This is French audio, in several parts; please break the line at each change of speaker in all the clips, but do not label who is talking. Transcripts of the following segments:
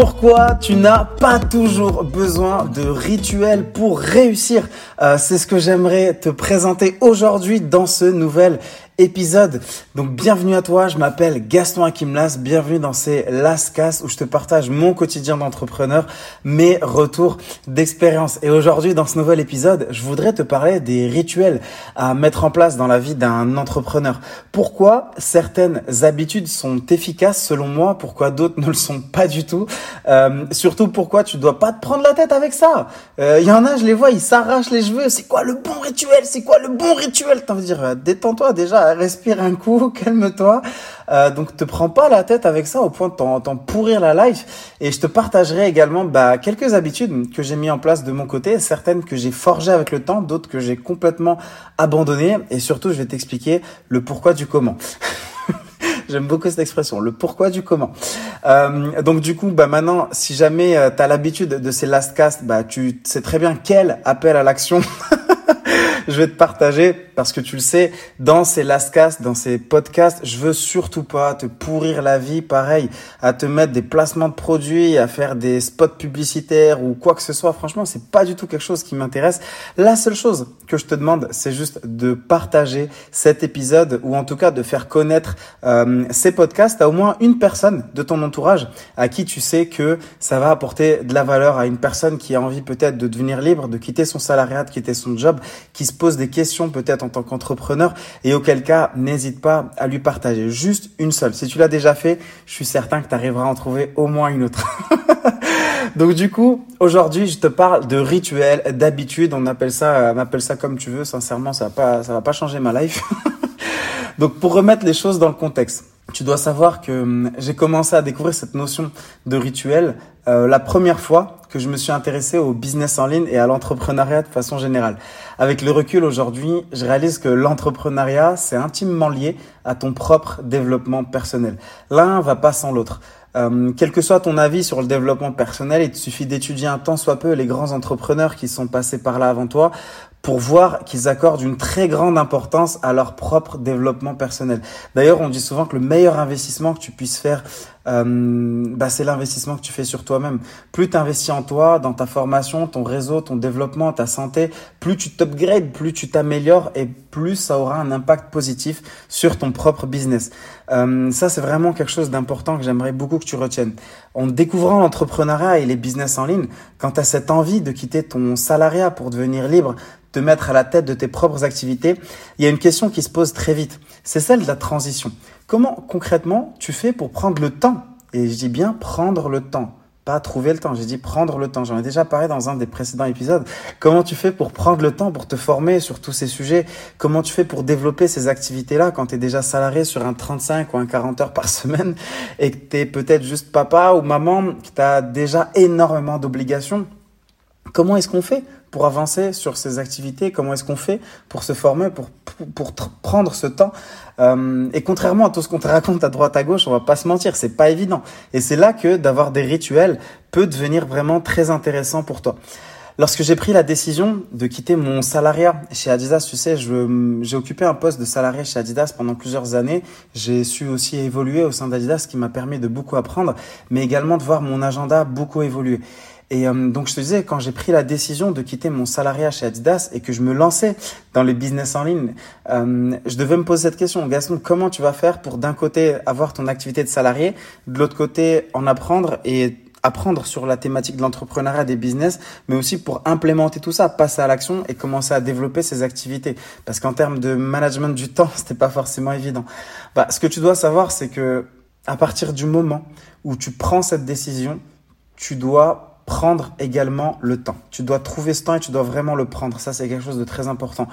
Pourquoi tu n'as pas toujours besoin de rituels pour réussir? Euh, C'est ce que j'aimerais te présenter aujourd'hui dans ce nouvel épisode. Donc bienvenue à toi, je m'appelle Gaston Akimlas, bienvenue dans ces Lascas où je te partage mon quotidien d'entrepreneur, mes retours d'expérience. Et aujourd'hui dans ce nouvel épisode, je voudrais te parler des rituels à mettre en place dans la vie d'un entrepreneur. Pourquoi certaines habitudes sont efficaces selon moi, pourquoi d'autres ne le sont pas du tout? Euh, surtout pourquoi tu dois pas te prendre la tête avec ça? Il euh, y en a, je les vois, ils s'arrachent les cheveux. C'est quoi le bon rituel? C'est quoi le bon rituel? T'as envie de dire, euh, détends-toi déjà respire un coup, calme-toi. Euh, donc te prends pas la tête avec ça au point de t'en pourrir la life. Et je te partagerai également bah, quelques habitudes que j'ai mis en place de mon côté, certaines que j'ai forgées avec le temps, d'autres que j'ai complètement abandonnées. Et surtout, je vais t'expliquer le pourquoi du comment. J'aime beaucoup cette expression, le pourquoi du comment. Euh, donc du coup, bah maintenant, si jamais euh, tu as l'habitude de ces last cast, bah tu sais très bien quel appel à l'action je vais te partager parce que tu le sais, dans ces lastcasts, dans ces podcasts, je veux surtout pas te pourrir la vie, pareil, à te mettre des placements de produits, à faire des spots publicitaires ou quoi que ce soit. Franchement, c'est pas du tout quelque chose qui m'intéresse. La seule chose que je te demande, c'est juste de partager cet épisode ou en tout cas de faire connaître euh, ces podcasts à au moins une personne de ton entourage à qui tu sais que ça va apporter de la valeur à une personne qui a envie peut-être de devenir libre, de quitter son salariat, de quitter son job, qui pose des questions peut-être en tant qu'entrepreneur et auquel cas, n'hésite pas à lui partager juste une seule. Si tu l'as déjà fait, je suis certain que tu arriveras à en trouver au moins une autre. Donc du coup, aujourd'hui, je te parle de rituels, d'habitudes, on appelle ça on appelle ça comme tu veux, sincèrement, ça va pas ça va pas changer ma life. Donc pour remettre les choses dans le contexte, tu dois savoir que hum, j'ai commencé à découvrir cette notion de rituel euh, la première fois que je me suis intéressé au business en ligne et à l'entrepreneuriat de façon générale. Avec le recul aujourd'hui, je réalise que l'entrepreneuriat, c'est intimement lié à ton propre développement personnel. L'un va pas sans l'autre. Euh, quel que soit ton avis sur le développement personnel, il te suffit d'étudier un temps soit peu les grands entrepreneurs qui sont passés par là avant toi pour voir qu'ils accordent une très grande importance à leur propre développement personnel. D'ailleurs, on dit souvent que le meilleur investissement que tu puisses faire, euh, bah, c'est l'investissement que tu fais sur toi-même. Plus tu investis en toi, dans ta formation, ton réseau, ton développement, ta santé, plus tu t'upgrades, plus tu t'améliores et plus ça aura un impact positif sur ton propre business. Euh, ça, c'est vraiment quelque chose d'important que j'aimerais beaucoup que tu retiennes. En découvrant l'entrepreneuriat et les business en ligne, quand tu as cette envie de quitter ton salariat pour devenir libre, te mettre à la tête de tes propres activités, il y a une question qui se pose très vite. C'est celle de la transition. Comment concrètement tu fais pour prendre le temps? Et je dis bien prendre le temps, pas trouver le temps. J'ai dit prendre le temps. J'en ai déjà parlé dans un des précédents épisodes. Comment tu fais pour prendre le temps pour te former sur tous ces sujets? Comment tu fais pour développer ces activités-là quand tu es déjà salarié sur un 35 ou un 40 heures par semaine et que tu es peut-être juste papa ou maman, que tu as déjà énormément d'obligations? Comment est-ce qu'on fait pour avancer sur ces activités Comment est-ce qu'on fait pour se former, pour, pour, prendre ce temps euh, Et contrairement à tout ce qu'on te raconte à droite à gauche, on va pas se mentir, c'est pas évident. Et c'est là que d'avoir des rituels peut devenir vraiment très intéressant pour toi. Lorsque j'ai pris la décision de quitter mon salariat chez Adidas, tu sais, j'ai occupé un poste de salarié chez Adidas pendant plusieurs années. J'ai su aussi évoluer au sein d'Adidas, ce qui m'a permis de beaucoup apprendre, mais également de voir mon agenda beaucoup évoluer. Et euh, donc je te disais, quand j'ai pris la décision de quitter mon salariat chez Adidas et que je me lançais dans le business en ligne, euh, je devais me poser cette question, Gaston, comment tu vas faire pour d'un côté avoir ton activité de salarié, de l'autre côté en apprendre et apprendre sur la thématique de l'entrepreneuriat des business, mais aussi pour implémenter tout ça, passer à l'action et commencer à développer ces activités? Parce qu'en termes de management du temps, c'était pas forcément évident. Bah, ce que tu dois savoir, c'est que à partir du moment où tu prends cette décision, tu dois prendre également le temps. Tu dois trouver ce temps et tu dois vraiment le prendre. Ça, c'est quelque chose de très important.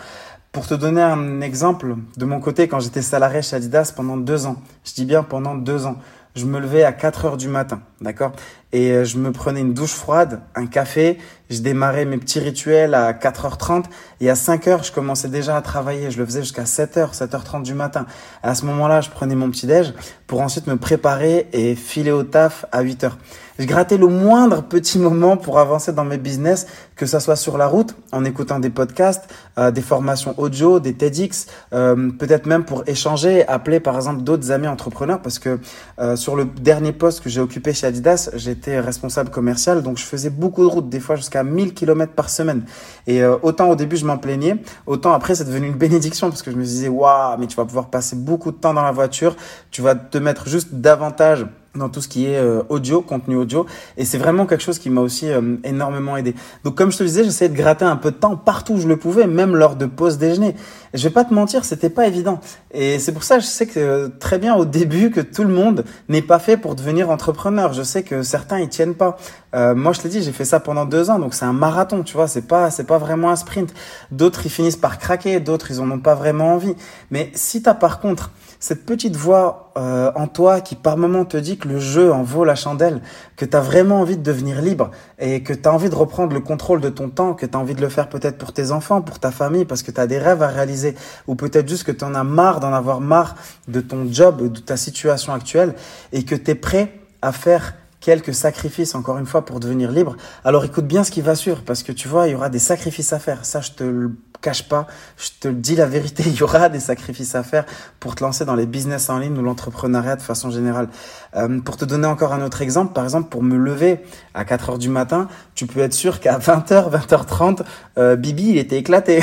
Pour te donner un exemple, de mon côté, quand j'étais salarié chez Adidas pendant deux ans, je dis bien pendant deux ans, je me levais à 4 heures du matin, d'accord? Et euh, je me prenais une douche froide, un café, je démarrais mes petits rituels à 4h30 et à 5h, je commençais déjà à travailler. Je le faisais jusqu'à 7h, 7h30 du matin. À ce moment-là, je prenais mon petit déj pour ensuite me préparer et filer au taf à 8h. Je grattais le moindre petit moment pour avancer dans mes business, que ça soit sur la route, en écoutant des podcasts, euh, des formations audio, des TEDx, euh, peut-être même pour échanger, appeler par exemple d'autres amis entrepreneurs, parce que euh, sur le dernier poste que j'ai occupé chez Adidas, j'ai j'étais responsable commercial, donc je faisais beaucoup de routes, des fois jusqu'à 1000 km par semaine. Et euh, autant au début je m'en plaignais, autant après c'est devenu une bénédiction parce que je me disais waouh, mais tu vas pouvoir passer beaucoup de temps dans la voiture, tu vas te mettre juste davantage dans tout ce qui est euh, audio, contenu audio. Et c'est vraiment quelque chose qui m'a aussi euh, énormément aidé. Donc comme je te disais, j'essayais de gratter un peu de temps partout où je le pouvais, même lors de pause déjeuner. je vais pas te mentir, c'était pas évident. Et c'est pour ça, je sais que euh, très bien au début que tout le monde n'est pas fait pour devenir entrepreneur. Je sais que certains y tiennent pas. moi, je t'ai dit, j'ai fait ça pendant deux ans, donc c'est un marathon, tu vois. C'est pas, c'est pas vraiment un sprint. D'autres, ils finissent par craquer. D'autres, ils en ont pas vraiment envie. Mais si t'as par contre cette petite voix euh, en toi qui par moment te dit que le jeu en vaut la chandelle, que tu as vraiment envie de devenir libre et que tu as envie de reprendre le contrôle de ton temps, que tu as envie de le faire peut-être pour tes enfants, pour ta famille, parce que tu as des rêves à réaliser, ou peut-être juste que tu en as marre d'en avoir marre de ton job, de ta situation actuelle, et que tu es prêt à faire quelques sacrifices, encore une fois, pour devenir libre. Alors écoute bien ce qui va suivre, parce que tu vois, il y aura des sacrifices à faire. Ça, je te le cache pas, je te le dis la vérité, il y aura des sacrifices à faire pour te lancer dans les business en ligne ou l'entrepreneuriat de façon générale. Euh, pour te donner encore un autre exemple, par exemple, pour me lever à 4 heures du matin, tu peux être sûr qu'à 20h, 20h30, euh, Bibi, il était éclaté.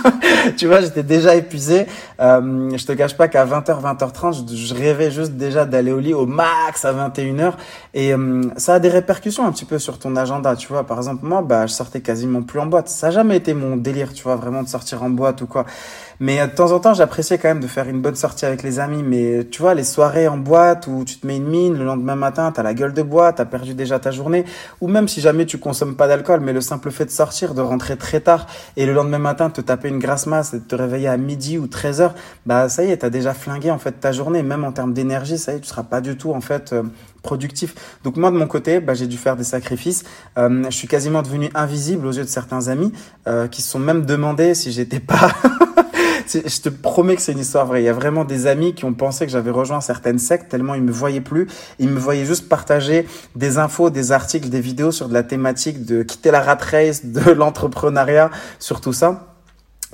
tu vois, j'étais déjà épuisé. Euh, je te cache pas qu'à 20h, 20h30, je, je rêvais juste déjà d'aller au lit au max à 21h. Et ça a des répercussions un petit peu sur ton agenda, tu vois. Par exemple, moi, bah, je sortais quasiment plus en boîte. Ça n'a jamais été mon délire, tu vois, vraiment de sortir en boîte ou quoi. Mais euh, de temps en temps, j'appréciais quand même de faire une bonne sortie avec les amis. Mais tu vois, les soirées en boîte où tu te mets une mine, le lendemain matin, t'as la gueule de bois, t'as perdu déjà ta journée. Ou même si jamais tu consommes pas d'alcool, mais le simple fait de sortir, de rentrer très tard et le lendemain matin te taper une grasse masse et te réveiller à midi ou 13 heures, bah ça y est, t'as déjà flingué en fait ta journée. Même en termes d'énergie, ça y est, tu seras pas du tout en fait euh, productif. Donc moi de mon côté, bah, j'ai dû faire des sacrifices. Euh, je suis quasiment devenu invisible aux yeux de certains amis euh, qui se sont même demandé si j'étais pas je te promets que c'est une histoire vraie. Il y a vraiment des amis qui ont pensé que j'avais rejoint certaines sectes tellement ils me voyaient plus. Ils me voyaient juste partager des infos, des articles, des vidéos sur de la thématique de quitter la rat race, de l'entrepreneuriat, sur tout ça.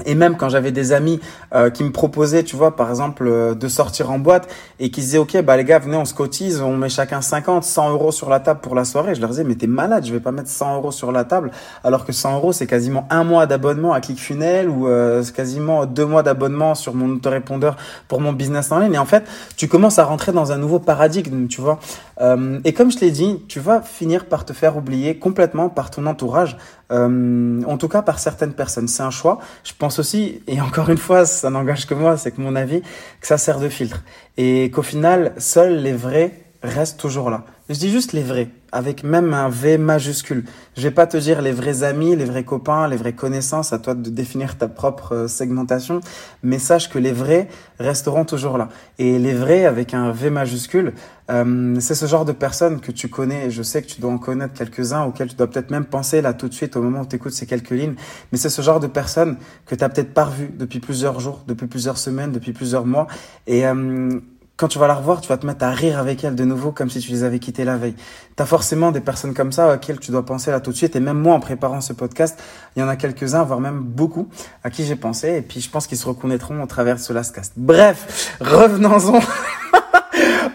Et même quand j'avais des amis euh, qui me proposaient, tu vois, par exemple, euh, de sortir en boîte et qui disaient, OK, bah les gars, venez, on se cotise, on met chacun 50, 100 euros sur la table pour la soirée. Je leur disais, mais t'es malade, je vais pas mettre 100 euros sur la table, alors que 100 euros, c'est quasiment un mois d'abonnement à ClickFunnels ou euh, quasiment deux mois d'abonnement sur mon autorépondeur pour mon business en ligne. Et en fait, tu commences à rentrer dans un nouveau paradigme, tu vois. Et comme je l'ai dit, tu vas finir par te faire oublier complètement par ton entourage, en tout cas par certaines personnes. C'est un choix. Je pense aussi, et encore une fois, ça n'engage que moi, c'est que mon avis, que ça sert de filtre. Et qu'au final, seuls les vrais restent toujours là. Je dis juste les vrais, avec même un V majuscule. Je vais pas te dire les vrais amis, les vrais copains, les vraies connaissances, à toi de définir ta propre euh, segmentation, mais sache que les vrais resteront toujours là. Et les vrais, avec un V majuscule, euh, c'est ce genre de personnes que tu connais, et je sais que tu dois en connaître quelques-uns, auxquels tu dois peut-être même penser là tout de suite au moment où tu écoutes ces quelques lignes, mais c'est ce genre de personnes que tu n'as peut-être pas revues depuis plusieurs jours, depuis plusieurs semaines, depuis plusieurs mois, et... Euh, quand tu vas la revoir, tu vas te mettre à rire avec elle de nouveau comme si tu les avais quittées la veille. Tu as forcément des personnes comme ça auxquelles tu dois penser là tout de suite. Et même moi, en préparant ce podcast, il y en a quelques-uns, voire même beaucoup, à qui j'ai pensé. Et puis, je pense qu'ils se reconnaîtront au travers de ce Lastcast. Bref, revenons-en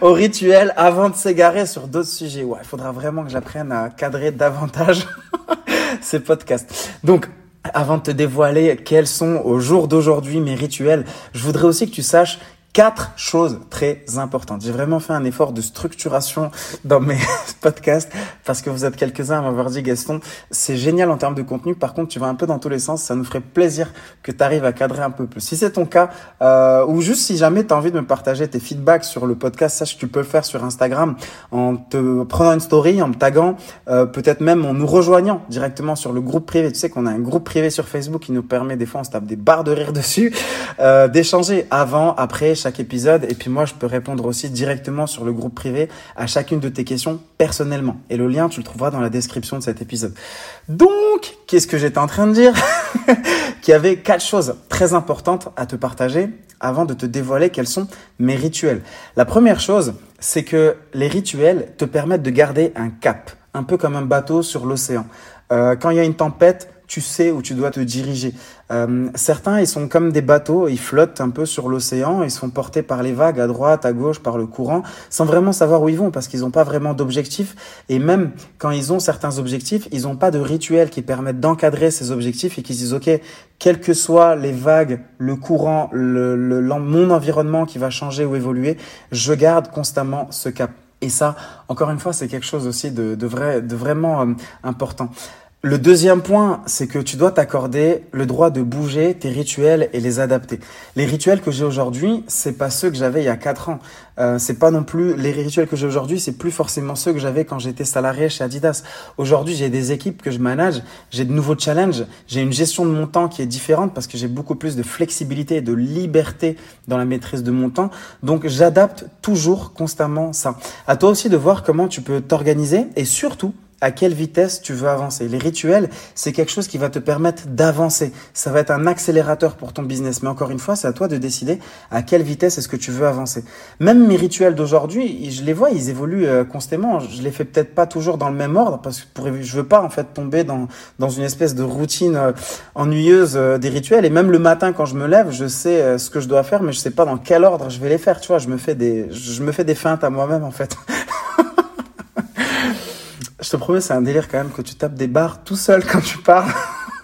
au rituel avant de s'égarer sur d'autres sujets. Ouais, il faudra vraiment que j'apprenne à cadrer davantage ces podcasts. Donc, avant de te dévoiler quels sont au jour d'aujourd'hui mes rituels, je voudrais aussi que tu saches quatre choses très importantes. J'ai vraiment fait un effort de structuration dans mes podcasts parce que vous êtes quelques-uns à m'avoir dit Gaston, c'est génial en termes de contenu. Par contre, tu vas un peu dans tous les sens. Ça nous ferait plaisir que tu arrives à cadrer un peu plus. Si c'est ton cas, euh, ou juste si jamais tu as envie de me partager tes feedbacks sur le podcast, sache que tu peux le faire sur Instagram en te prenant une story, en me taguant, euh, peut-être même en nous rejoignant directement sur le groupe privé. Tu sais qu'on a un groupe privé sur Facebook qui nous permet, des fois on se tape des barres de rire dessus, euh, d'échanger avant, après, chaque épisode. Et puis moi, je peux répondre aussi directement sur le groupe privé à chacune de tes questions personnellement. Et le lien, tu le trouveras dans la description de cet épisode. Donc, qu'est-ce que j'étais en train de dire Qu'il y avait quatre choses très importantes à te partager avant de te dévoiler quels sont mes rituels. La première chose, c'est que les rituels te permettent de garder un cap, un peu comme un bateau sur l'océan. Euh, quand il y a une tempête, tu sais où tu dois te diriger. Euh, certains, ils sont comme des bateaux, ils flottent un peu sur l'océan, ils sont portés par les vagues à droite, à gauche, par le courant, sans vraiment savoir où ils vont, parce qu'ils n'ont pas vraiment d'objectifs. Et même quand ils ont certains objectifs, ils n'ont pas de rituel qui permettent d'encadrer ces objectifs et qui disent, OK, quelles que soient les vagues, le courant, le, le, mon environnement qui va changer ou évoluer, je garde constamment ce cap. Et ça, encore une fois, c'est quelque chose aussi de, de, vrai, de vraiment euh, important. Le deuxième point, c'est que tu dois t'accorder le droit de bouger tes rituels et les adapter. Les rituels que j'ai aujourd'hui, c'est pas ceux que j'avais il y a quatre ans. Euh, c'est pas non plus les rituels que j'ai aujourd'hui, c'est plus forcément ceux que j'avais quand j'étais salarié chez Adidas. Aujourd'hui, j'ai des équipes que je manage, j'ai de nouveaux challenges, j'ai une gestion de mon temps qui est différente parce que j'ai beaucoup plus de flexibilité et de liberté dans la maîtrise de mon temps. Donc, j'adapte toujours constamment ça. À toi aussi de voir comment tu peux t'organiser et surtout à quelle vitesse tu veux avancer. Les rituels, c'est quelque chose qui va te permettre d'avancer. Ça va être un accélérateur pour ton business. Mais encore une fois, c'est à toi de décider à quelle vitesse est-ce que tu veux avancer. Même mes rituels d'aujourd'hui, je les vois, ils évoluent euh, constamment. Je les fais peut-être pas toujours dans le même ordre parce que je veux pas en fait tomber dans dans une espèce de routine euh, ennuyeuse euh, des rituels. Et même le matin quand je me lève, je sais ce que je dois faire, mais je sais pas dans quel ordre je vais les faire. Tu vois, je me fais des je me fais des feintes à moi-même en fait. Je te promets, c'est un délire quand même que tu tapes des barres tout seul quand tu parles.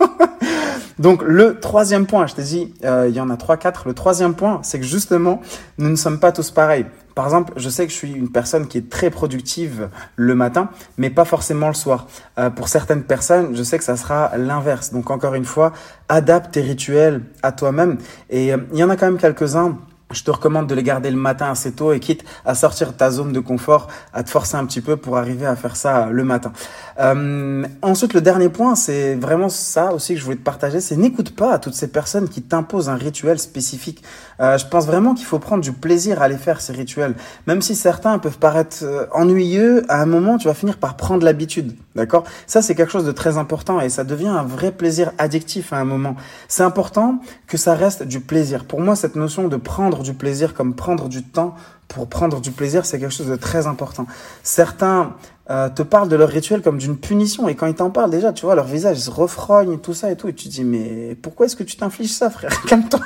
Donc le troisième point, je t'ai dit, euh, il y en a trois, quatre. Le troisième point, c'est que justement, nous ne sommes pas tous pareils. Par exemple, je sais que je suis une personne qui est très productive le matin, mais pas forcément le soir. Euh, pour certaines personnes, je sais que ça sera l'inverse. Donc encore une fois, adapte tes rituels à toi-même. Et euh, il y en a quand même quelques-uns je te recommande de les garder le matin assez tôt et quitte à sortir de ta zone de confort, à te forcer un petit peu pour arriver à faire ça le matin. Euh, ensuite, le dernier point, c'est vraiment ça aussi que je voulais te partager, c'est n'écoute pas à toutes ces personnes qui t'imposent un rituel spécifique. Euh, je pense vraiment qu'il faut prendre du plaisir à les faire, ces rituels. Même si certains peuvent paraître euh, ennuyeux, à un moment, tu vas finir par prendre l'habitude. D'accord? Ça, c'est quelque chose de très important et ça devient un vrai plaisir addictif à un moment. C'est important que ça reste du plaisir. Pour moi, cette notion de prendre du plaisir comme prendre du temps pour prendre du plaisir, c'est quelque chose de très important. Certains euh, te parlent de leur rituel comme d'une punition et quand ils t'en parlent déjà, tu vois, leur visage se refrogne, tout ça et tout, et tu te dis mais pourquoi est-ce que tu t'infliges ça, frère? Calme-toi.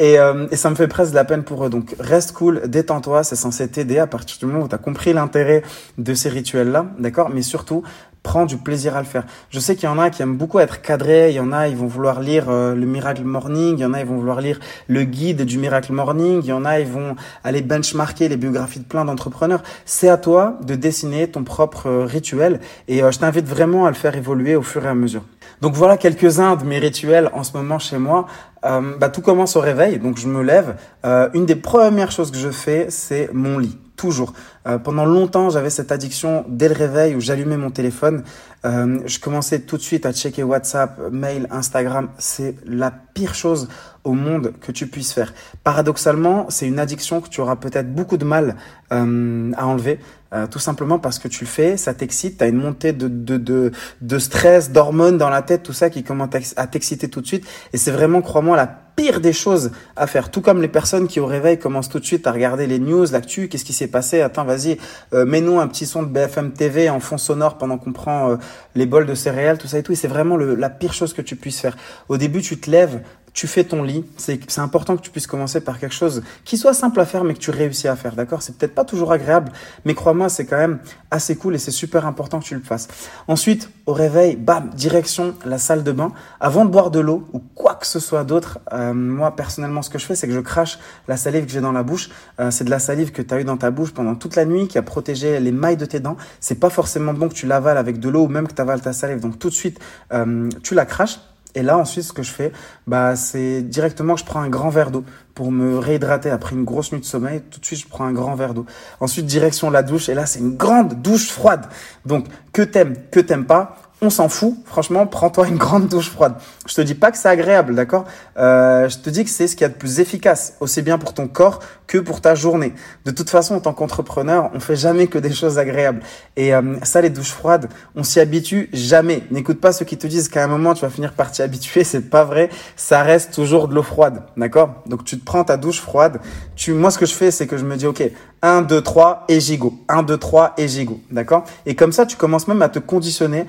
Et, euh, et, ça me fait presque de la peine pour eux. Donc reste cool, détends-toi, c'est censé t'aider à partir du moment où tu as compris l'intérêt de ces rituels-là, d'accord? Mais surtout, prends du plaisir à le faire. Je sais qu'il y en a qui aiment beaucoup être cadrés, il y en a, ils vont vouloir lire euh, le Miracle Morning, il y en a, ils vont vouloir lire le guide du Miracle Morning, il y en a, ils vont aller benchmarker les biographies de plein d'entrepreneurs. C'est à toi de dessiner ton propre euh, rituel et je t'invite vraiment à le faire évoluer au fur et à mesure. Donc voilà quelques-uns de mes rituels en ce moment chez moi. Euh, bah, tout commence au réveil, donc je me lève. Euh, une des premières choses que je fais, c'est mon lit. Toujours. Euh, pendant longtemps, j'avais cette addiction dès le réveil où j'allumais mon téléphone. Euh, je commençais tout de suite à checker WhatsApp, mail, Instagram. C'est la pire chose au monde que tu puisses faire. Paradoxalement, c'est une addiction que tu auras peut-être beaucoup de mal euh, à enlever. Euh, tout simplement parce que tu le fais, ça t'excite, tu as une montée de, de, de, de stress, d'hormones dans la tête, tout ça qui commence à t'exciter tout de suite. Et c'est vraiment, crois-moi, la pire des choses à faire. Tout comme les personnes qui au réveil commencent tout de suite à regarder les news, l'actu, qu'est-ce qui s'est passé, attends, vas-y, euh, mets-nous un petit son de BFM TV en fond sonore pendant qu'on prend euh, les bols de céréales, tout ça et tout. Et c'est vraiment la pire chose que tu puisses faire. Au début, tu te lèves, tu fais ton lit. C'est important que tu puisses commencer par quelque chose qui soit simple à faire, mais que tu réussis à faire. D'accord? C'est peut-être pas toujours agréable, mais crois-moi, c'est quand même assez cool et c'est super important que tu le fasses. Ensuite, au réveil, bam, direction la salle de bain. Avant de boire de l'eau ou quoi que ce soit d'autre, euh, moi personnellement, ce que je fais, c'est que je crache la salive que j'ai dans la bouche. Euh, c'est de la salive que tu as eu dans ta bouche pendant toute la nuit, qui a protégé les mailles de tes dents. C'est pas forcément bon que tu l'avales avec de l'eau ou même que tu avales ta salive. Donc tout de suite, euh, tu la craches. Et là, ensuite, ce que je fais, bah, c'est directement je prends un grand verre d'eau pour me réhydrater après une grosse nuit de sommeil. Tout de suite, je prends un grand verre d'eau. Ensuite, direction la douche. Et là, c'est une grande douche froide. Donc, que t'aimes, que t'aimes pas, on s'en fout. Franchement, prends-toi une grande douche froide. Je te dis pas que c'est agréable, d'accord euh, Je te dis que c'est ce qu'il y a de plus efficace, aussi bien pour ton corps que pour ta journée. De toute façon, en tant qu'entrepreneur, on fait jamais que des choses agréables. Et euh, ça, les douches froides, on s'y habitue jamais. N'écoute pas ceux qui te disent qu'à un moment, tu vas finir par t'y habituer. C'est pas vrai. Ça reste toujours de l'eau froide, d'accord Donc, tu te prends ta douche froide. Tu, moi, ce que je fais, c'est que je me dis, OK, 1, 2, 3 et gigot. 1, 2, 3 et gigot, d'accord Et comme ça, tu commences même à te conditionner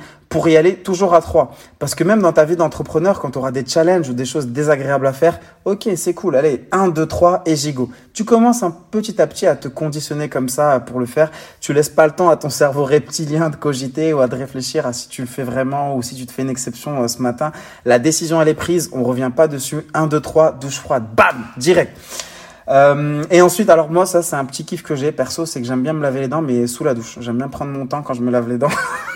y aller toujours à trois. Parce que même dans ta vie d'entrepreneur, quand tu auras des challenges ou des choses désagréables à faire, ok, c'est cool, allez, un, deux, trois et gigo. Tu commences un petit à petit à te conditionner comme ça pour le faire. Tu laisses pas le temps à ton cerveau reptilien de cogiter ou à de réfléchir à si tu le fais vraiment ou si tu te fais une exception euh, ce matin. La décision, elle est prise, on revient pas dessus. Un, deux, trois, douche froide, bam, direct. Euh, et ensuite, alors moi, ça, c'est un petit kiff que j'ai perso, c'est que j'aime bien me laver les dents, mais sous la douche. J'aime bien prendre mon temps quand je me lave les dents.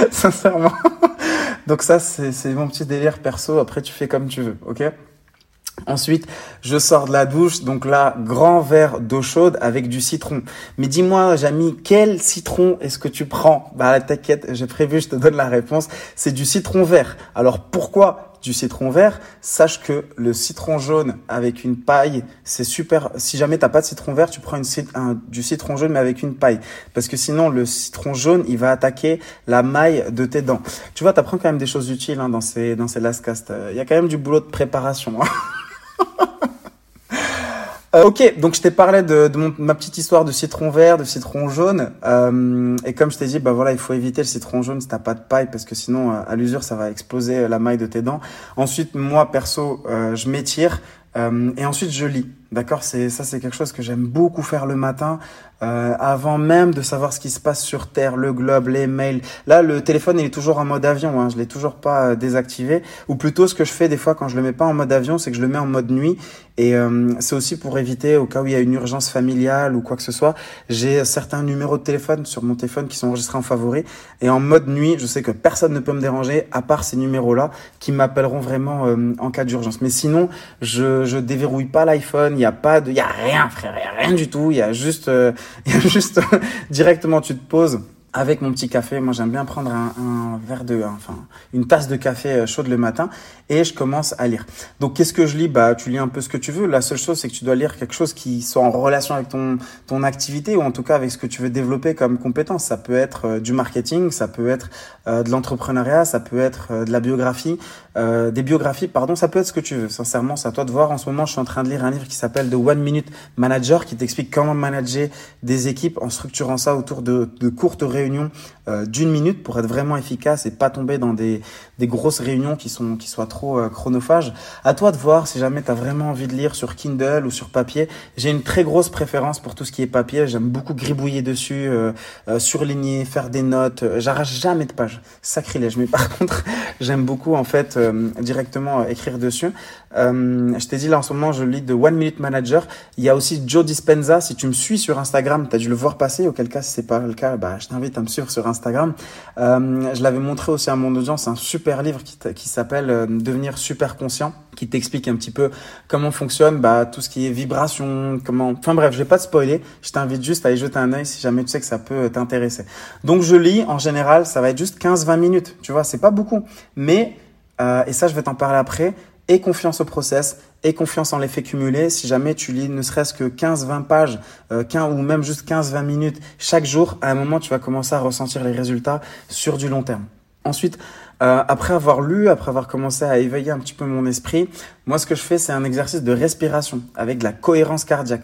Sincèrement. Donc ça, c'est mon petit délire perso. Après, tu fais comme tu veux, ok? Ensuite, je sors de la douche, donc là, grand verre d'eau chaude avec du citron. Mais dis-moi, Jamy, quel citron est-ce que tu prends? Bah, t'inquiète, j'ai prévu, je te donne la réponse. C'est du citron vert. Alors pourquoi du citron vert, sache que le citron jaune avec une paille, c'est super. Si jamais t'as pas de citron vert, tu prends une, un, du citron jaune mais avec une paille, parce que sinon le citron jaune, il va attaquer la maille de tes dents. Tu vois, t'apprends quand même des choses utiles hein, dans ces dans ces last Il y a quand même du boulot de préparation. Hein. Euh, ok, donc je t'ai parlé de, de ma petite histoire de citron vert, de citron jaune, euh, et comme je t'ai dit, bah voilà, il faut éviter le citron jaune si t'as pas de paille, parce que sinon, euh, à l'usure, ça va exploser la maille de tes dents. Ensuite, moi perso, je m'étire, et ensuite je lis. D'accord, c'est ça, c'est quelque chose que j'aime beaucoup faire le matin, euh, avant même de savoir ce qui se passe sur Terre, le globe, les mails. Là, le téléphone il est toujours en mode avion, hein, je l'ai toujours pas euh, désactivé. Ou plutôt, ce que je fais des fois quand je le mets pas en mode avion, c'est que je le mets en mode nuit. Et euh, c'est aussi pour éviter, au cas où il y a une urgence familiale ou quoi que ce soit, j'ai certains numéros de téléphone sur mon téléphone qui sont enregistrés en favori. Et en mode nuit, je sais que personne ne peut me déranger à part ces numéros-là qui m'appelleront vraiment en cas d'urgence. Mais sinon, je je déverrouille pas l'iPhone. Il y a pas de, il y a rien, frère, y a rien du tout. Il y a juste, euh, a juste directement, tu te poses avec mon petit café. Moi, j'aime bien prendre un, un verre de, enfin, une tasse de café euh, chaude le matin et je commence à lire. Donc, qu'est-ce que je lis? Bah, tu lis un peu ce que tu veux. La seule chose, c'est que tu dois lire quelque chose qui soit en relation avec ton ton activité ou en tout cas avec ce que tu veux développer comme compétence. Ça peut être euh, du marketing, ça peut être de l'entrepreneuriat, ça peut être de la biographie, euh, des biographies, pardon, ça peut être ce que tu veux. Sincèrement, c'est à toi de voir. En ce moment, je suis en train de lire un livre qui s'appelle The One Minute Manager, qui t'explique comment manager des équipes en structurant ça autour de, de courtes réunions réunion euh, d'une minute pour être vraiment efficace et pas tomber dans des, des grosses réunions qui sont qui soient trop euh, chronophages. À toi de voir si jamais tu as vraiment envie de lire sur Kindle ou sur papier. J'ai une très grosse préférence pour tout ce qui est papier. J'aime beaucoup gribouiller dessus, euh, surligner, faire des notes. J'arrache jamais de page. Sacrilège. Mais par contre, j'aime beaucoup en fait euh, directement euh, écrire dessus. Euh, je t'ai dit là en ce moment, je lis de One Minute Manager. Il y a aussi Joe Dispenza. Si tu me suis sur Instagram, tu as dû le voir passer. Auquel cas, si c'est pas le cas, bah, je t'invite à me suivre sur Instagram. je l'avais montré aussi à mon audience. Un super livre qui, s'appelle Devenir super conscient, qui t'explique un petit peu comment fonctionne bah, tout ce qui est vibration, comment. Enfin bref, je vais pas te spoiler. Je t'invite juste à y jeter un œil si jamais tu sais que ça peut t'intéresser. Donc je lis en général, ça va être juste 15-20 minutes. Tu vois, c'est pas beaucoup, mais euh, et ça je vais t'en parler après, et confiance au process, et confiance en l'effet cumulé. Si jamais tu lis ne serait-ce que 15-20 pages, euh, ou même juste 15-20 minutes chaque jour, à un moment, tu vas commencer à ressentir les résultats sur du long terme. Ensuite, euh, après avoir lu, après avoir commencé à éveiller un petit peu mon esprit, moi ce que je fais, c'est un exercice de respiration avec de la cohérence cardiaque.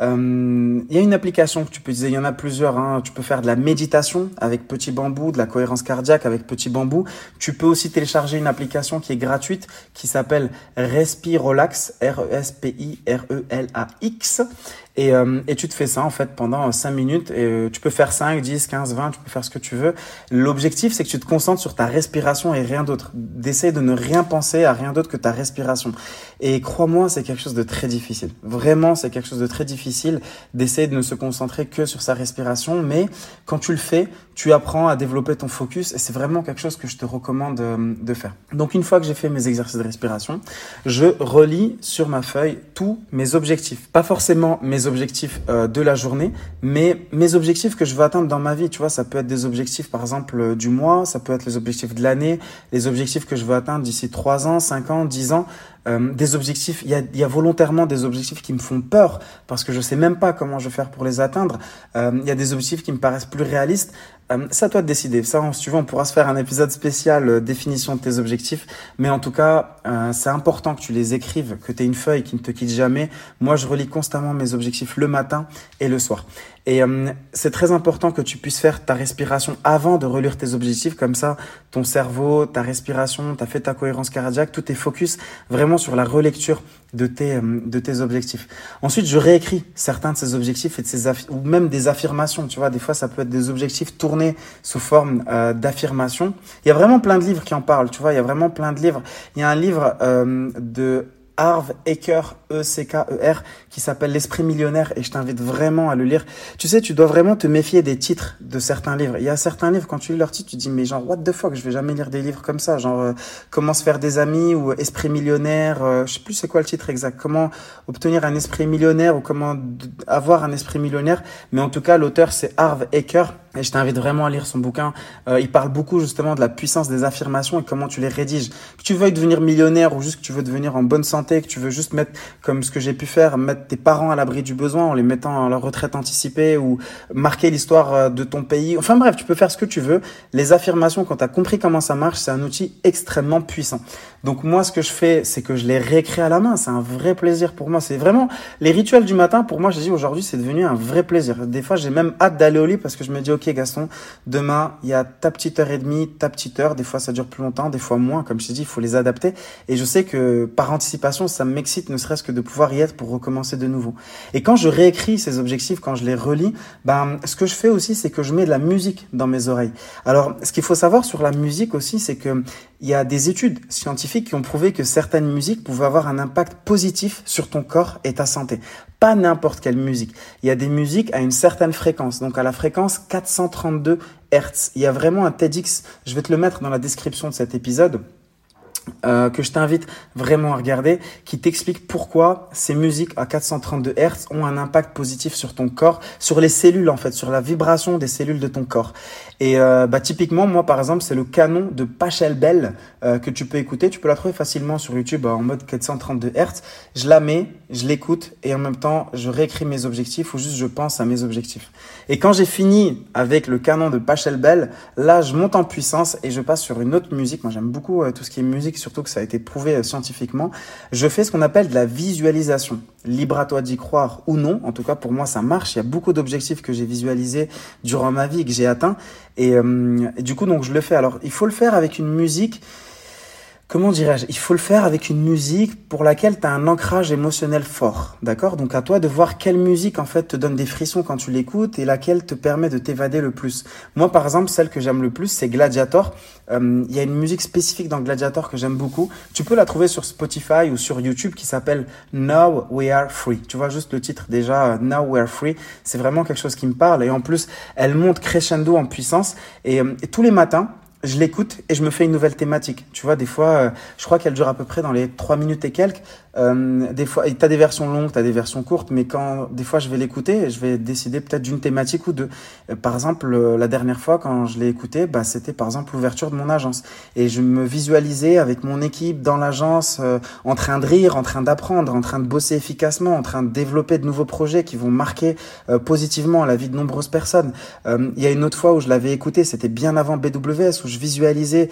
Euh, il y a une application que tu peux utiliser, il y en a plusieurs. Hein. Tu peux faire de la méditation avec Petit Bambou, de la cohérence cardiaque avec Petit Bambou. Tu peux aussi télécharger une application qui est gratuite qui s'appelle Respirolax, R-E-S-P-I-R-E-L-A-X. Et, euh, et tu te fais ça en fait pendant 5 minutes. Et euh, tu peux faire 5, 10, 15, 20, tu peux faire ce que tu veux. L'objectif, c'est que tu te concentres sur ta respiration et rien d'autre. D'essayer de ne rien penser à rien d'autre que ta respiration. Et crois-moi, c'est quelque chose de très difficile. Vraiment, c'est quelque chose de très difficile d'essayer de ne se concentrer que sur sa respiration. Mais quand tu le fais, tu apprends à développer ton focus et c'est vraiment quelque chose que je te recommande euh, de faire. Donc une fois que j'ai fait mes exercices de respiration, je relis sur ma feuille tous mes objectifs. Pas forcément mes objectifs euh, de la journée, mais mes objectifs que je veux atteindre dans ma vie. Tu vois, ça peut être des objectifs, par exemple, euh, du mois, ça peut être les objectifs de l'année, les objectifs que je veux atteindre d'ici 3 ans, 5 ans, 10 ans. Euh, des objectifs, il y a, y a, volontairement des objectifs qui me font peur parce que je sais même pas comment je vais faire pour les atteindre. Il y a des objectifs qui me paraissent plus réalistes. Euh, c'est à toi de décider. Ça, si tu veux, on pourra se faire un épisode spécial euh, définition de tes objectifs. Mais en tout cas, euh, c'est important que tu les écrives, que tu aies une feuille qui ne te quitte jamais. Moi, je relis constamment mes objectifs le matin et le soir. Et euh, c'est très important que tu puisses faire ta respiration avant de relire tes objectifs. Comme ça, ton cerveau, ta respiration, tu as fait ta cohérence cardiaque, tout est focus vraiment sur la relecture de tes, euh, de tes objectifs. Ensuite, je réécris certains de ces objectifs et de ces ou même des affirmations. Tu vois, des fois, ça peut être des objectifs tournés sous forme euh, d'affirmations. Il y a vraiment plein de livres qui en parlent. Tu vois, il y a vraiment plein de livres. Il y a un livre euh, de Harv Eker, E-C-K-E-R, qui s'appelle L'Esprit millionnaire et je t'invite vraiment à le lire. Tu sais, tu dois vraiment te méfier des titres de certains livres. Il y a certains livres, quand tu lis leur titre, tu te dis, mais genre, what the fuck, je vais jamais lire des livres comme ça. Genre, euh, comment se faire des amis ou Esprit millionnaire, euh, je sais plus c'est quoi le titre exact. Comment obtenir un esprit millionnaire ou comment avoir un esprit millionnaire. Mais en tout cas, l'auteur, c'est Harv Eker. Et je t'invite vraiment à lire son bouquin. Euh, il parle beaucoup justement de la puissance des affirmations et comment tu les rédiges. Que tu veuilles devenir millionnaire ou juste que tu veux devenir en bonne santé, que tu veux juste mettre, comme ce que j'ai pu faire, mettre tes parents à l'abri du besoin en les mettant à leur retraite anticipée ou marquer l'histoire euh, de ton pays. Enfin bref, tu peux faire ce que tu veux. Les affirmations, quand tu as compris comment ça marche, c'est un outil extrêmement puissant. Donc moi, ce que je fais, c'est que je les réécris à la main. C'est un vrai plaisir pour moi. C'est vraiment les rituels du matin. Pour moi, je dis aujourd'hui, c'est devenu un vrai plaisir. Des fois, j'ai même hâte d'aller au lit parce que je me dis, ok Gaston, demain, il y a ta petite heure et demie, ta petite heure. Des fois, ça dure plus longtemps, des fois moins. Comme je t'ai dit, il faut les adapter. Et je sais que par anticipation, ça m'excite ne serait-ce que de pouvoir y être pour recommencer de nouveau. Et quand je réécris ces objectifs, quand je les relis, ben, ce que je fais aussi, c'est que je mets de la musique dans mes oreilles. Alors, ce qu'il faut savoir sur la musique aussi, c'est que il y a des études scientifiques qui ont prouvé que certaines musiques pouvaient avoir un impact positif sur ton corps et ta santé. Pas n'importe quelle musique. Il y a des musiques à une certaine fréquence, donc à la fréquence 432 Hz. Il y a vraiment un TEDx, je vais te le mettre dans la description de cet épisode. Euh, que je t'invite vraiment à regarder, qui t'explique pourquoi ces musiques à 432 Hz ont un impact positif sur ton corps, sur les cellules en fait, sur la vibration des cellules de ton corps. Et euh, bah, typiquement, moi par exemple, c'est le canon de Pachelbel euh, que tu peux écouter. Tu peux la trouver facilement sur YouTube en mode 432 Hz. Je la mets, je l'écoute et en même temps, je réécris mes objectifs ou juste je pense à mes objectifs. Et quand j'ai fini avec le canon de Pachelbel, là, je monte en puissance et je passe sur une autre musique. Moi, j'aime beaucoup tout ce qui est musique, surtout que ça a été prouvé scientifiquement. Je fais ce qu'on appelle de la visualisation. Libre à toi d'y croire ou non. En tout cas, pour moi, ça marche. Il y a beaucoup d'objectifs que j'ai visualisés durant ma vie, que j'ai atteints. Euh, et, du coup, donc je le fais. Alors, il faut le faire avec une musique. Comment dirais-je Il faut le faire avec une musique pour laquelle tu as un ancrage émotionnel fort, d'accord? Donc à toi de voir quelle musique en fait te donne des frissons quand tu l'écoutes et laquelle te permet de t'évader le plus. Moi par exemple, celle que j'aime le plus, c'est Gladiator. Euh, il y a une musique spécifique dans Gladiator que j'aime beaucoup. Tu peux la trouver sur Spotify ou sur YouTube qui s'appelle Now We Are Free. Tu vois juste le titre déjà, Now We Are Free. C'est vraiment quelque chose qui me parle et en plus, elle monte crescendo en puissance et, euh, et tous les matins, je l'écoute et je me fais une nouvelle thématique. Tu vois, des fois, euh, je crois qu'elle dure à peu près dans les trois minutes et quelques. Euh, des fois, tu as des versions longues, tu as des versions courtes, mais quand des fois je vais l'écouter, je vais décider peut-être d'une thématique ou deux. Euh, par exemple, la dernière fois quand je l'ai écouté, bah, c'était par exemple l'ouverture de mon agence. Et je me visualisais avec mon équipe dans l'agence, en train de rire, en train d'apprendre, en train de bosser efficacement, en train de développer de nouveaux projets qui vont marquer positivement la vie de nombreuses personnes. Il y a une autre fois où je l'avais écouté, c'était bien avant BWS, où je visualisais,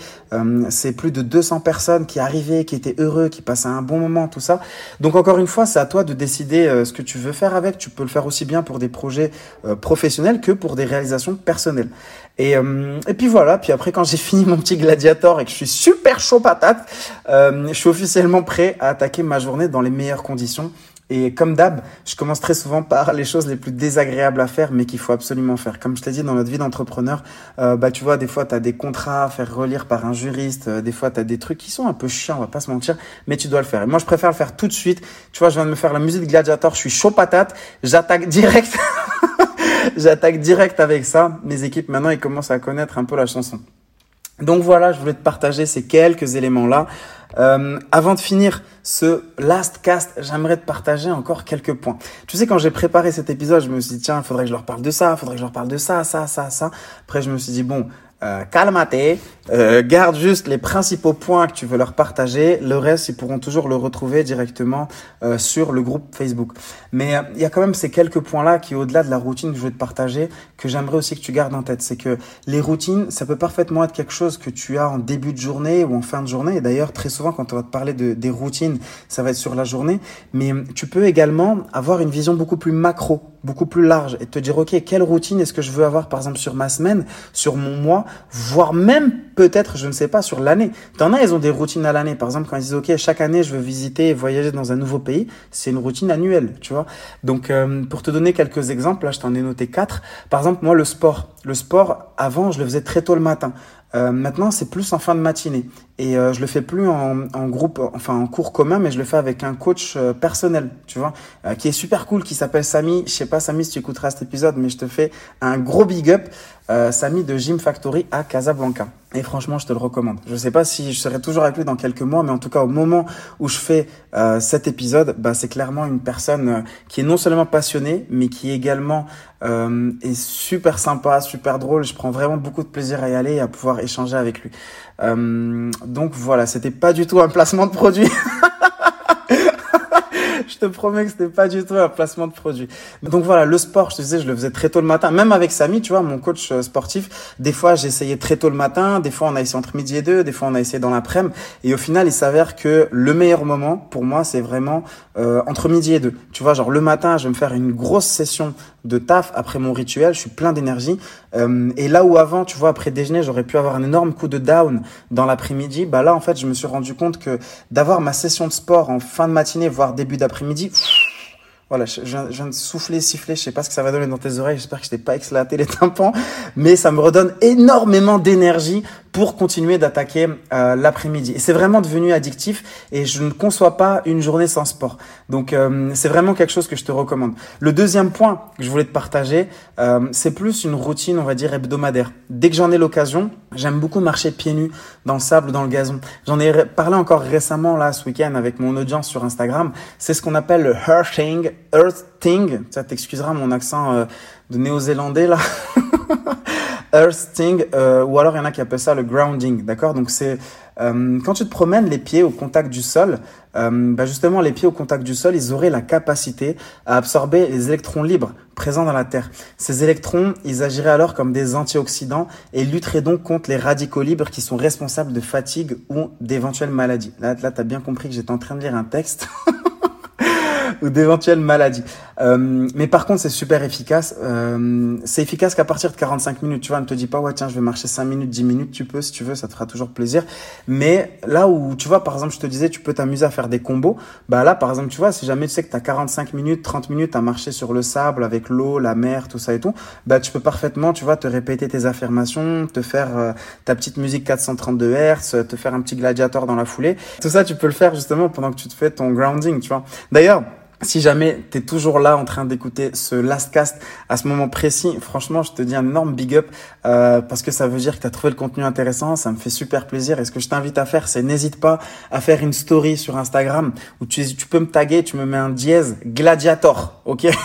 c'est plus de 200 personnes qui arrivaient, qui étaient heureux, qui passaient un bon moment, tout ça. Donc encore une fois, c'est à toi de décider euh, ce que tu veux faire avec. Tu peux le faire aussi bien pour des projets euh, professionnels que pour des réalisations personnelles. Et, euh, et puis voilà, puis après quand j'ai fini mon petit gladiator et que je suis super chaud patate, je suis officiellement prêt à attaquer ma journée dans les meilleures conditions et comme d'hab, je commence très souvent par les choses les plus désagréables à faire, mais qu'il faut absolument faire. Comme je t'ai dit, dans notre vie d'entrepreneur, euh, bah tu vois, des fois, tu as des contrats à faire relire par un juriste, euh, des fois, tu as des trucs qui sont un peu chiants, on va pas se mentir, mais tu dois le faire. Et moi, je préfère le faire tout de suite. Tu vois, je viens de me faire la musique Gladiator, je suis chaud patate, j'attaque direct. j'attaque direct avec ça. Mes équipes, maintenant, ils commencent à connaître un peu la chanson. Donc voilà, je voulais te partager ces quelques éléments-là. Euh, avant de finir ce last cast, j'aimerais te partager encore quelques points. Tu sais, quand j'ai préparé cet épisode, je me suis dit, tiens, il faudrait que je leur parle de ça, il faudrait que je leur parle de ça, ça, ça, ça. Après, je me suis dit, bon, euh, calmate, euh, garde juste les principaux points que tu veux leur partager. Le reste, ils pourront toujours le retrouver directement euh, sur le groupe Facebook. Mais euh, il y a quand même ces quelques points-là qui, au-delà de la routine que je veux te partager, que j'aimerais aussi que tu gardes en tête. C'est que les routines, ça peut parfaitement être quelque chose que tu as en début de journée ou en fin de journée. Et d'ailleurs, très souvent, quand on va te parler de, des routines, ça va être sur la journée. Mais tu peux également avoir une vision beaucoup plus macro beaucoup plus large et te dire, OK, quelle routine est-ce que je veux avoir, par exemple, sur ma semaine, sur mon mois, voire même peut-être, je ne sais pas, sur l'année. T'en as, ils ont des routines à l'année. Par exemple, quand ils disent, OK, chaque année, je veux visiter et voyager dans un nouveau pays, c'est une routine annuelle, tu vois. Donc, euh, pour te donner quelques exemples, là, je t'en ai noté quatre. Par exemple, moi, le sport. Le sport, avant, je le faisais très tôt le matin. Euh, maintenant, c'est plus en fin de matinée. Et euh, je le fais plus en, en, groupe, enfin en cours commun, mais je le fais avec un coach euh, personnel, tu vois, euh, qui est super cool, qui s'appelle Samy. Je sais pas, Samy, si tu écouteras cet épisode, mais je te fais un gros big up. Samy de Gym Factory à Casablanca. Et franchement, je te le recommande. Je sais pas si je serai toujours avec lui dans quelques mois, mais en tout cas, au moment où je fais cet épisode, bah, c'est clairement une personne qui est non seulement passionnée, mais qui également est super sympa, super drôle. Je prends vraiment beaucoup de plaisir à y aller et à pouvoir échanger avec lui. Euh, donc voilà, c'était pas du tout un placement de produit. je te promets que c'était pas du tout un placement de produit. Donc voilà, le sport, je te disais, je le faisais très tôt le matin. Même avec Samy, tu vois, mon coach euh, sportif, des fois j'essayais très tôt le matin, des fois on a essayé entre midi et deux, des fois on a essayé dans l'après-midi. Et au final, il s'avère que le meilleur moment pour moi, c'est vraiment euh, entre midi et deux. Tu vois, genre le matin, je vais me faire une grosse session de taf après mon rituel, je suis plein d'énergie. Euh, et là où avant, tu vois, après déjeuner, j'aurais pu avoir un énorme coup de down dans l'après-midi, bah là, en fait, je me suis rendu compte que d'avoir ma session de sport en fin de matinée, voire début d'après-midi, voilà, je, viens de souffler, siffler, je sais pas ce que ça va donner dans tes oreilles, j'espère que je t'ai pas éclaté les tympans, mais ça me redonne énormément d'énergie pour continuer d'attaquer euh, l'après-midi. Et c'est vraiment devenu addictif et je ne conçois pas une journée sans sport. Donc euh, c'est vraiment quelque chose que je te recommande. Le deuxième point que je voulais te partager, euh, c'est plus une routine, on va dire, hebdomadaire. Dès que j'en ai l'occasion, j'aime beaucoup marcher pieds nus dans le sable ou dans le gazon. J'en ai parlé encore récemment là ce week-end avec mon audience sur Instagram. C'est ce qu'on appelle le earthing. Earthing, ça t'excusera mon accent de néo-zélandais là. earthing, euh, ou alors il y en a qui appellent ça le grounding, d'accord? Donc c'est euh, quand tu te promènes les pieds au contact du sol, euh, bah justement les pieds au contact du sol, ils auraient la capacité à absorber les électrons libres présents dans la Terre. Ces électrons, ils agiraient alors comme des antioxydants et lutteraient donc contre les radicaux libres qui sont responsables de fatigue ou d'éventuelles maladies. Là, là, t'as bien compris que j'étais en train de lire un texte. ou d'éventuelles maladies. Euh, mais par contre, c'est super efficace. Euh, c'est efficace qu'à partir de 45 minutes. Tu vois, ne te dis pas, ouais, tiens, je vais marcher 5 minutes, 10 minutes. Tu peux, si tu veux, ça te fera toujours plaisir. Mais là où, tu vois, par exemple, je te disais, tu peux t'amuser à faire des combos. Bah là, par exemple, tu vois, si jamais tu sais que tu as 45 minutes, 30 minutes à marcher sur le sable avec l'eau, la mer, tout ça et tout, bah tu peux parfaitement, tu vois, te répéter tes affirmations, te faire euh, ta petite musique 432 Hz, te faire un petit gladiator dans la foulée. Tout ça, tu peux le faire justement pendant que tu te fais ton grounding, tu vois. D'ailleurs, si jamais tu es toujours là en train d'écouter ce last cast à ce moment précis, franchement, je te dis un énorme big up euh, parce que ça veut dire que tu as trouvé le contenu intéressant, ça me fait super plaisir. Et ce que je t'invite à faire, c'est n'hésite pas à faire une story sur Instagram où tu, peux me taguer, tu me mets un dièse gladiator, ok?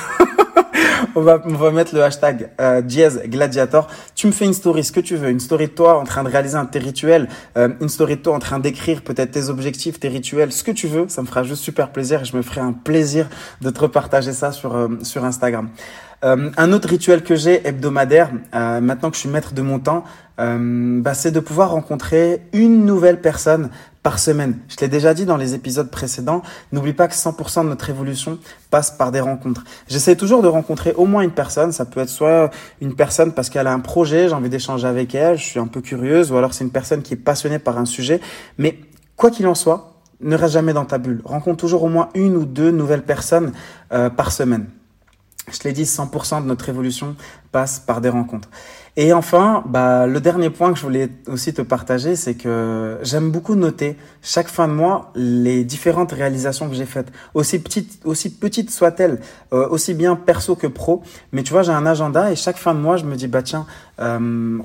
On va, on va mettre le hashtag euh, dièse gladiator. Tu me fais une story, ce que tu veux, une story de toi en train de réaliser un tes rituels, euh, une story de toi en train d'écrire peut-être tes objectifs, tes rituels, ce que tu veux. Ça me fera juste super plaisir et je me ferai un plaisir de te repartager ça sur euh, sur Instagram. Euh, un autre rituel que j'ai hebdomadaire, euh, maintenant que je suis maître de mon temps, bah, c'est de pouvoir rencontrer une nouvelle personne par semaine. Je l'ai déjà dit dans les épisodes précédents, n'oublie pas que 100% de notre évolution passe par des rencontres. J'essaie toujours de rencontrer au moins une personne, ça peut être soit une personne parce qu'elle a un projet, j'ai envie d'échanger avec elle, je suis un peu curieuse, ou alors c'est une personne qui est passionnée par un sujet, mais quoi qu'il en soit, ne reste jamais dans ta bulle. Rencontre toujours au moins une ou deux nouvelles personnes par semaine. Je l'ai dit, 100% de notre évolution passe par des rencontres. Et enfin, bah, le dernier point que je voulais aussi te partager, c'est que j'aime beaucoup noter chaque fin de mois les différentes réalisations que j'ai faites, aussi petites, aussi petites soient-elles, euh, aussi bien perso que pro. Mais tu vois, j'ai un agenda et chaque fin de mois, je me dis bah tiens, euh,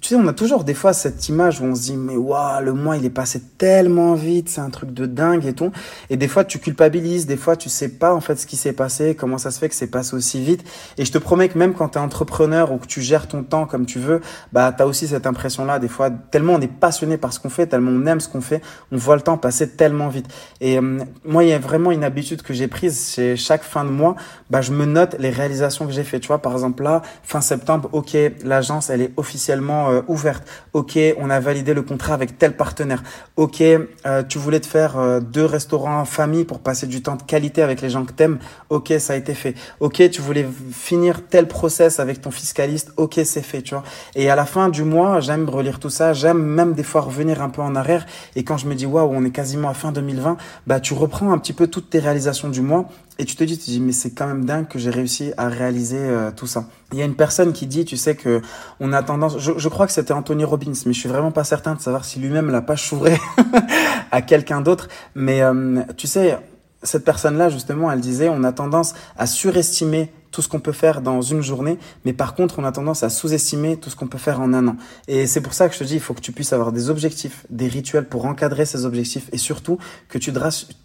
tu sais, on a toujours des fois cette image où on se dit mais waouh, le mois il est passé tellement vite, c'est un truc de dingue et tout. Et des fois, tu culpabilises, des fois, tu sais pas en fait ce qui s'est passé, comment ça se fait que c'est passé aussi vite. Et je te promets que même quand tu es entrepreneur ou que tu gères ton temps comme tu veux, bah tu as aussi cette impression là des fois tellement on est passionné par ce qu'on fait, tellement on aime ce qu'on fait, on voit le temps passer tellement vite. Et euh, moi, il y a vraiment une habitude que j'ai prise, c'est chaque fin de mois, bah je me note les réalisations que j'ai fait, tu vois, par exemple là, fin septembre, OK, l'agence elle est officiellement euh, ouverte. Ok, on a validé le contrat avec tel partenaire. Ok, euh, tu voulais te faire euh, deux restaurants en famille pour passer du temps de qualité avec les gens que t'aimes. Ok, ça a été fait. Ok, tu voulais finir tel process avec ton fiscaliste. Ok, c'est fait, tu vois. Et à la fin du mois, j'aime relire tout ça. J'aime même des fois revenir un peu en arrière. Et quand je me dis waouh, on est quasiment à fin 2020, bah tu reprends un petit peu toutes tes réalisations du mois et tu te dis, tu dis, mais c'est quand même dingue que j'ai réussi à réaliser euh, tout ça. Il y a une personne qui dit, tu sais que on a tendance, je, je crois que c'était Anthony Robbins, mais je suis vraiment pas certain de savoir si lui-même l'a pas chouré à quelqu'un d'autre. Mais euh, tu sais, cette personne-là, justement, elle disait, on a tendance à surestimer tout ce qu'on peut faire dans une journée, mais par contre, on a tendance à sous-estimer tout ce qu'on peut faire en un an. Et c'est pour ça que je te dis, il faut que tu puisses avoir des objectifs, des rituels pour encadrer ces objectifs et surtout que tu,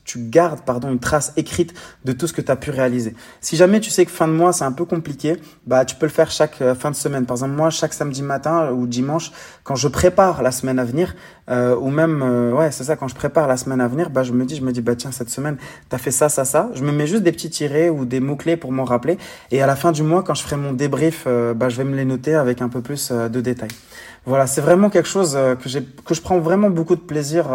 tu gardes pardon, une trace écrite de tout ce que tu as pu réaliser. Si jamais tu sais que fin de mois, c'est un peu compliqué, bah, tu peux le faire chaque euh, fin de semaine. Par exemple, moi, chaque samedi matin ou dimanche, quand je prépare la semaine à venir, euh, ou même, euh, ouais, c'est ça, quand je prépare la semaine à venir, bah, je me dis, je me dis, bah, tiens, cette semaine, tu as fait ça, ça, ça. Je me mets juste des petits tirés ou des mots-clés pour m'en rappeler. Et à la fin du mois, quand je ferai mon débrief, euh, bah, je vais me les noter avec un peu plus euh, de détails. Voilà, c'est vraiment quelque chose euh, que, que je prends vraiment beaucoup de plaisir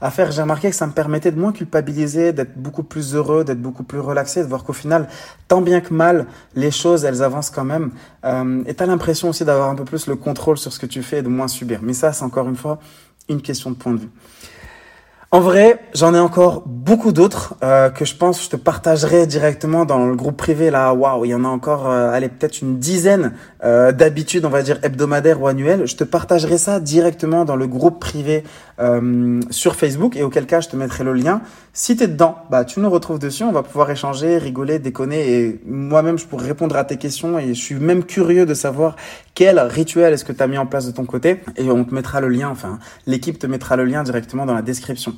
à faire. J'ai remarqué que ça me permettait de moins culpabiliser, d'être beaucoup plus heureux, d'être beaucoup plus relaxé, de voir qu'au final, tant bien que mal, les choses, elles avancent quand même. et tu as l'impression aussi d'avoir un peu plus le contrôle sur ce que tu fais et de moins subir. Mais ça, c'est encore une fois une question de point de vue. En vrai, j'en ai encore beaucoup d'autres euh, que je pense je te partagerai directement dans le groupe privé. Là, waouh, il y en a encore, euh, allez, peut-être une dizaine euh, d'habitudes, on va dire hebdomadaires ou annuelles. Je te partagerai ça directement dans le groupe privé euh, sur Facebook et auquel cas je te mettrai le lien. Si tu es dedans, bah tu nous retrouves dessus, on va pouvoir échanger, rigoler, déconner et moi-même je pourrai répondre à tes questions et je suis même curieux de savoir quel rituel est-ce que tu as mis en place de ton côté et on te mettra le lien, enfin l'équipe te mettra le lien directement dans la description.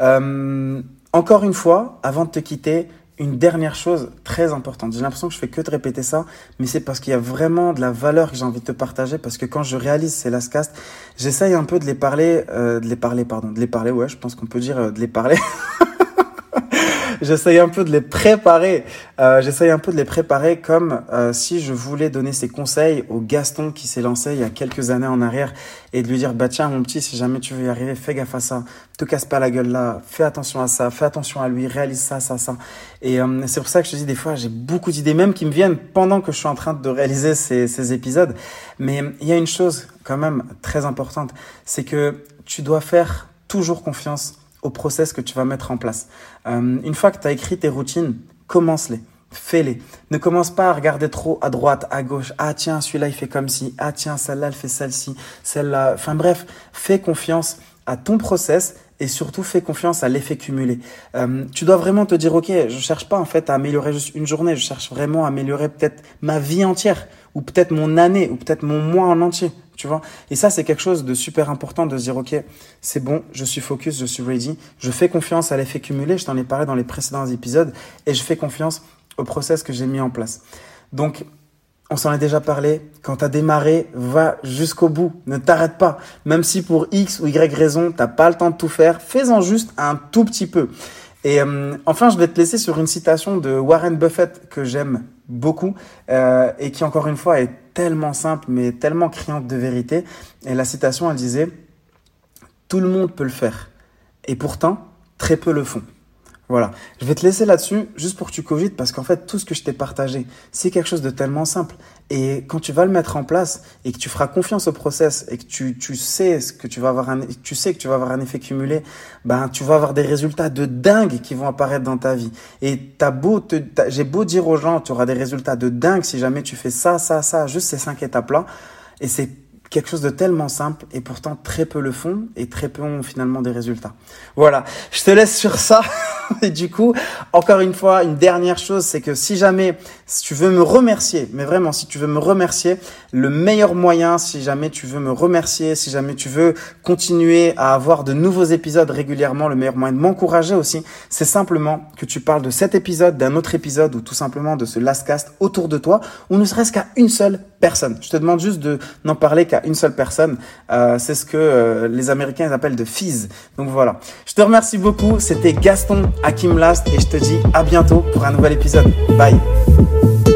Euh, encore une fois, avant de te quitter, une dernière chose très importante. J'ai l'impression que je fais que de répéter ça, mais c'est parce qu'il y a vraiment de la valeur que j'ai envie de te partager, parce que quand je réalise ces lastcasts, j'essaye un peu de les parler, euh, de les parler, pardon, de les parler, ouais, je pense qu'on peut dire euh, de les parler. j'essaye un peu de les préparer. Euh, j'essaye un peu de les préparer comme euh, si je voulais donner ces conseils au Gaston qui s'est lancé il y a quelques années en arrière et de lui dire bah tiens mon petit si jamais tu veux y arriver fais gaffe à ça, te casse pas la gueule là, fais attention à ça, fais attention à lui, réalise ça ça ça. Et euh, c'est pour ça que je te dis des fois j'ai beaucoup d'idées même qui me viennent pendant que je suis en train de réaliser ces, ces épisodes. Mais il y a une chose quand même très importante, c'est que tu dois faire toujours confiance au process que tu vas mettre en place. Euh, une fois que tu as écrit tes routines, commence-les. Fais-les. Ne commence pas à regarder trop à droite, à gauche. Ah tiens, celui-là il fait comme ci. Ah tiens, celle-là elle fait celle-ci. Celle-là. Enfin bref, fais confiance à ton process et surtout fais confiance à l'effet cumulé. Euh, tu dois vraiment te dire ok, je cherche pas en fait à améliorer juste une journée. Je cherche vraiment à améliorer peut-être ma vie entière ou peut-être mon année ou peut-être mon mois en entier tu vois. Et ça, c'est quelque chose de super important de se dire, OK, c'est bon, je suis focus, je suis ready, je fais confiance à l'effet cumulé, je t'en ai parlé dans les précédents épisodes, et je fais confiance au process que j'ai mis en place. Donc, on s'en est déjà parlé, quand tu as démarré, va jusqu'au bout, ne t'arrête pas. Même si pour X ou Y raison, t'as pas le temps de tout faire, fais-en juste un tout petit peu. Et euh, enfin, je vais te laisser sur une citation de Warren Buffett que j'aime beaucoup euh, et qui encore une fois est tellement simple mais tellement criante de vérité. Et la citation, elle disait, Tout le monde peut le faire et pourtant, très peu le font. Voilà. Je vais te laisser là-dessus juste pour que tu cogites parce qu'en fait, tout ce que je t'ai partagé, c'est quelque chose de tellement simple. Et quand tu vas le mettre en place et que tu feras confiance au process et que tu, tu sais ce que tu vas avoir un, tu sais que tu vas avoir un effet cumulé, ben, tu vas avoir des résultats de dingue qui vont apparaître dans ta vie. Et t'as beau te, j'ai beau dire aux gens, tu auras des résultats de dingue si jamais tu fais ça, ça, ça, juste ces cinq étapes-là. Et c'est quelque chose de tellement simple et pourtant très peu le font et très peu ont finalement des résultats. Voilà, je te laisse sur ça. et du coup, encore une fois, une dernière chose, c'est que si jamais si tu veux me remercier, mais vraiment si tu veux me remercier, le meilleur moyen, si jamais tu veux me remercier, si jamais tu veux continuer à avoir de nouveaux épisodes régulièrement, le meilleur moyen de m'encourager aussi, c'est simplement que tu parles de cet épisode, d'un autre épisode ou tout simplement de ce last cast autour de toi, ou ne serait-ce qu'à une seule personne. Je te demande juste de n'en parler qu'à une seule personne. Euh, c'est ce que euh, les Américains appellent de fizz. Donc voilà. Je te remercie beaucoup. C'était Gaston Hakim Last et je te dis à bientôt pour un nouvel épisode. Bye.